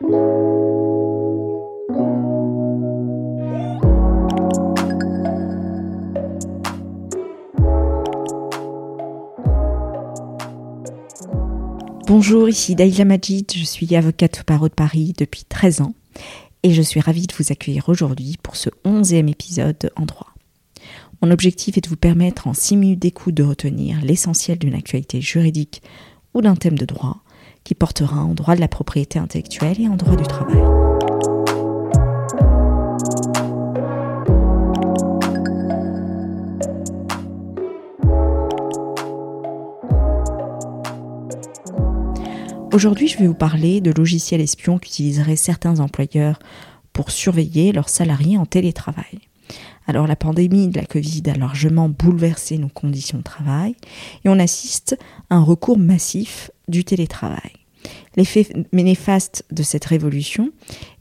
Bonjour, ici Daïla Majid, je suis avocate au barreau de Paris depuis 13 ans et je suis ravie de vous accueillir aujourd'hui pour ce 11e épisode en droit. Mon objectif est de vous permettre en 6 minutes d'écoute de retenir l'essentiel d'une actualité juridique ou d'un thème de droit qui portera en droit de la propriété intellectuelle et en droit du travail. Aujourd'hui, je vais vous parler de logiciels espions qu'utiliseraient certains employeurs pour surveiller leurs salariés en télétravail. Alors la pandémie de la Covid a largement bouleversé nos conditions de travail et on assiste à un recours massif du télétravail. L'effet néfaste de cette révolution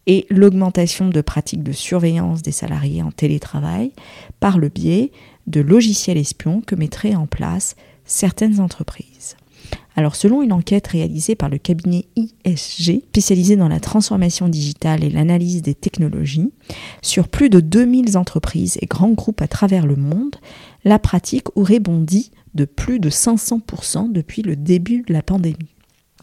est l'augmentation de pratiques de surveillance des salariés en télétravail par le biais de logiciels espions que mettraient en place certaines entreprises. Alors selon une enquête réalisée par le cabinet ISG, spécialisé dans la transformation digitale et l'analyse des technologies, sur plus de 2000 entreprises et grands groupes à travers le monde, la pratique aurait bondi de plus de 500% depuis le début de la pandémie.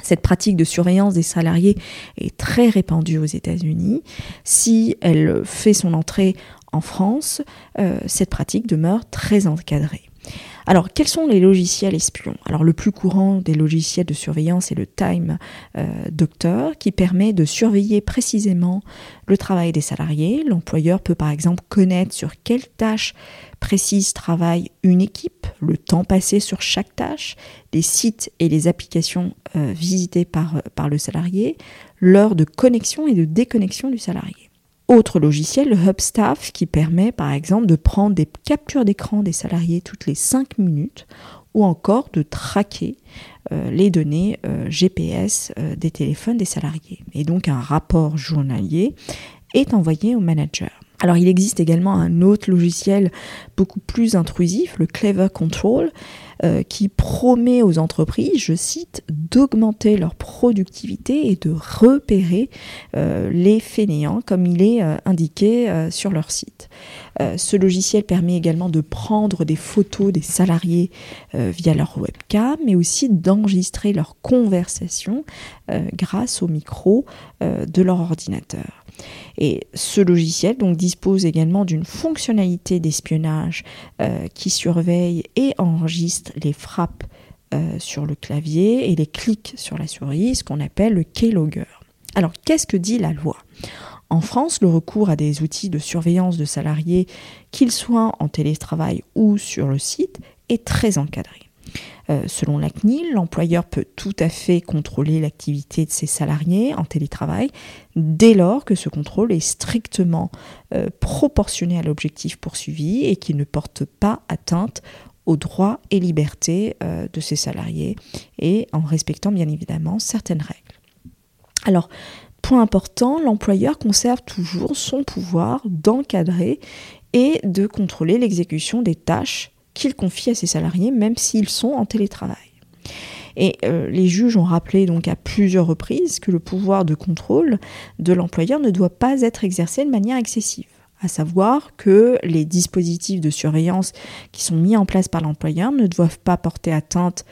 Cette pratique de surveillance des salariés est très répandue aux États-Unis. Si elle fait son entrée en France, euh, cette pratique demeure très encadrée. Alors, quels sont les logiciels espions? Alors, le plus courant des logiciels de surveillance est le Time euh, Doctor, qui permet de surveiller précisément le travail des salariés. L'employeur peut par exemple connaître sur quelle tâche précise travaille une équipe, le temps passé sur chaque tâche, les sites et les applications euh, visités par, par le salarié, l'heure de connexion et de déconnexion du salarié. Autre logiciel, le HubStaff, qui permet par exemple de prendre des captures d'écran des salariés toutes les 5 minutes ou encore de traquer euh, les données euh, GPS euh, des téléphones des salariés. Et donc un rapport journalier est envoyé au manager. Alors il existe également un autre logiciel beaucoup plus intrusif, le Clever Control, euh, qui promet aux entreprises, je cite, d'augmenter leur productivité et de repérer euh, les fainéants comme il est euh, indiqué sur leur site. ce logiciel permet également de prendre des photos des salariés via leur webcam, mais aussi d'enregistrer leur conversation grâce au micro de leur ordinateur. Et ce logiciel donc dispose également d'une fonctionnalité d'espionnage qui surveille et enregistre les frappes euh, sur le clavier et les clics sur la souris, ce qu'on appelle le keylogger. Alors qu'est-ce que dit la loi? En France, le recours à des outils de surveillance de salariés, qu'ils soient en télétravail ou sur le site, est très encadré. Euh, selon la CNIL, l'employeur peut tout à fait contrôler l'activité de ses salariés en télétravail dès lors que ce contrôle est strictement euh, proportionné à l'objectif poursuivi et qu'il ne porte pas atteinte aux droits et libertés euh, de ses salariés et en respectant bien évidemment certaines règles. Alors, point important, l'employeur conserve toujours son pouvoir d'encadrer et de contrôler l'exécution des tâches qu'il confie à ses salariés, même s'ils sont en télétravail. Et euh, les juges ont rappelé donc à plusieurs reprises que le pouvoir de contrôle de l'employeur ne doit pas être exercé de manière excessive à savoir que les dispositifs de surveillance qui sont mis en place par l'employeur ne doivent pas porter atteinte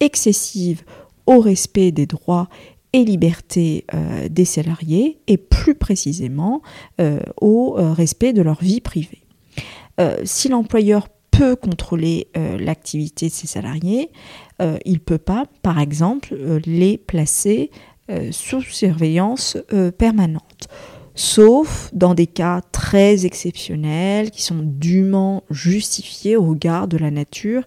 excessive au respect des droits et libertés euh, des salariés et plus précisément euh, au respect de leur vie privée. si l'employeur peut contrôler euh, l'activité de ses salariés, euh, il ne peut pas, par exemple, euh, les placer sous surveillance permanente. Sauf dans des cas très exceptionnels qui sont dûment justifiés au regard de la nature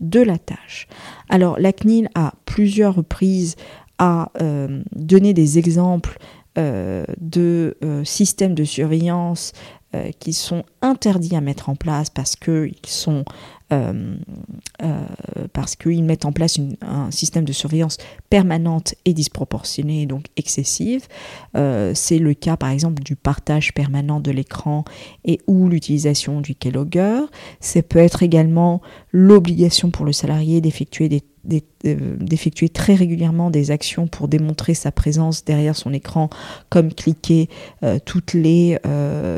de la tâche. Alors la CNIL a plusieurs reprises à donné des exemples de systèmes de surveillance euh, qui sont interdits à mettre en place parce qu'ils sont euh, euh, parce qu'ils mettent en place un système de surveillance permanente et disproportionnée, donc excessive. c'est le cas par exemple du partage permanent de l'écran et ou l'utilisation du keylogger. Ça peut être également l'obligation pour le salarié d'effectuer des d'effectuer très régulièrement des actions pour démontrer sa présence derrière son écran, comme cliquer toutes les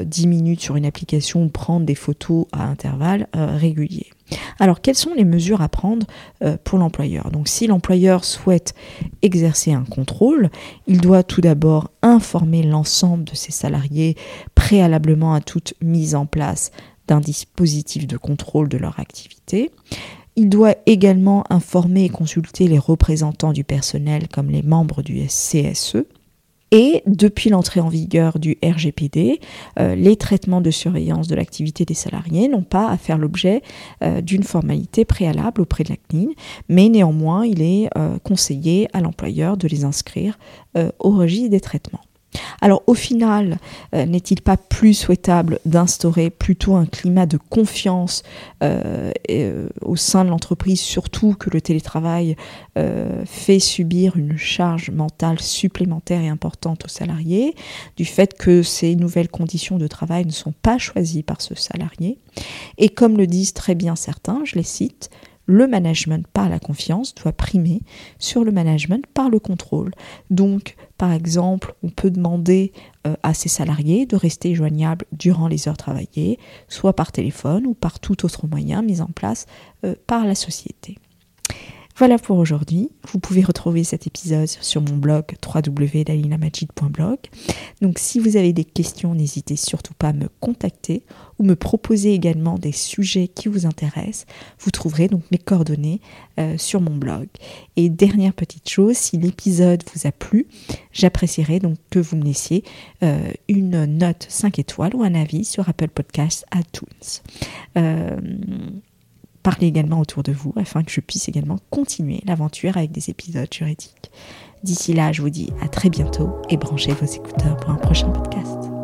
10 minutes sur une application ou prendre des photos à intervalles réguliers. Alors, quelles sont les mesures à prendre euh, pour l'employeur? Donc, si l'employeur souhaite exercer un contrôle, il doit tout d'abord informer l'ensemble de ses salariés préalablement à toute mise en place d'un dispositif de contrôle de leur activité. Il doit également informer et consulter les représentants du personnel comme les membres du CSE. Et depuis l'entrée en vigueur du RGPD, euh, les traitements de surveillance de l'activité des salariés n'ont pas à faire l'objet euh, d'une formalité préalable auprès de la CNIL, mais néanmoins, il est euh, conseillé à l'employeur de les inscrire au registre des traitements. Alors au final, euh, n'est-il pas plus souhaitable d'instaurer plutôt un climat de confiance euh, euh, au sein de l'entreprise, surtout que le télétravail fait subir une charge mentale supplémentaire et importante aux salariés, du fait que ces nouvelles conditions de travail ne sont pas choisies par ce salarié? Et comme le disent très bien certains, je les cite, le management par la confiance doit primer sur le management par le contrôle. Donc, par exemple, on peut demander euh, à ses salariés de rester joignables durant les heures travaillées, soit par téléphone ou par tout autre moyen mis en place euh, par la société. Voilà pour aujourd'hui. Vous pouvez retrouver cet épisode sur mon blog www.dalinamajid.blog. Donc si vous avez des questions, n'hésitez surtout pas à me contacter ou me proposer également des sujets qui vous intéressent. Vous trouverez donc mes coordonnées euh, sur mon blog. Et dernière petite chose, si l'épisode vous a plu, j'apprécierais donc que vous me laissiez euh, une note 5 étoiles ou un avis sur Apple Podcasts iTunes. Euh, Parlez également autour de vous afin que je puisse également continuer l'aventure avec des épisodes juridiques. D'ici là, je vous dis à très bientôt et branchez vos écouteurs pour un prochain podcast.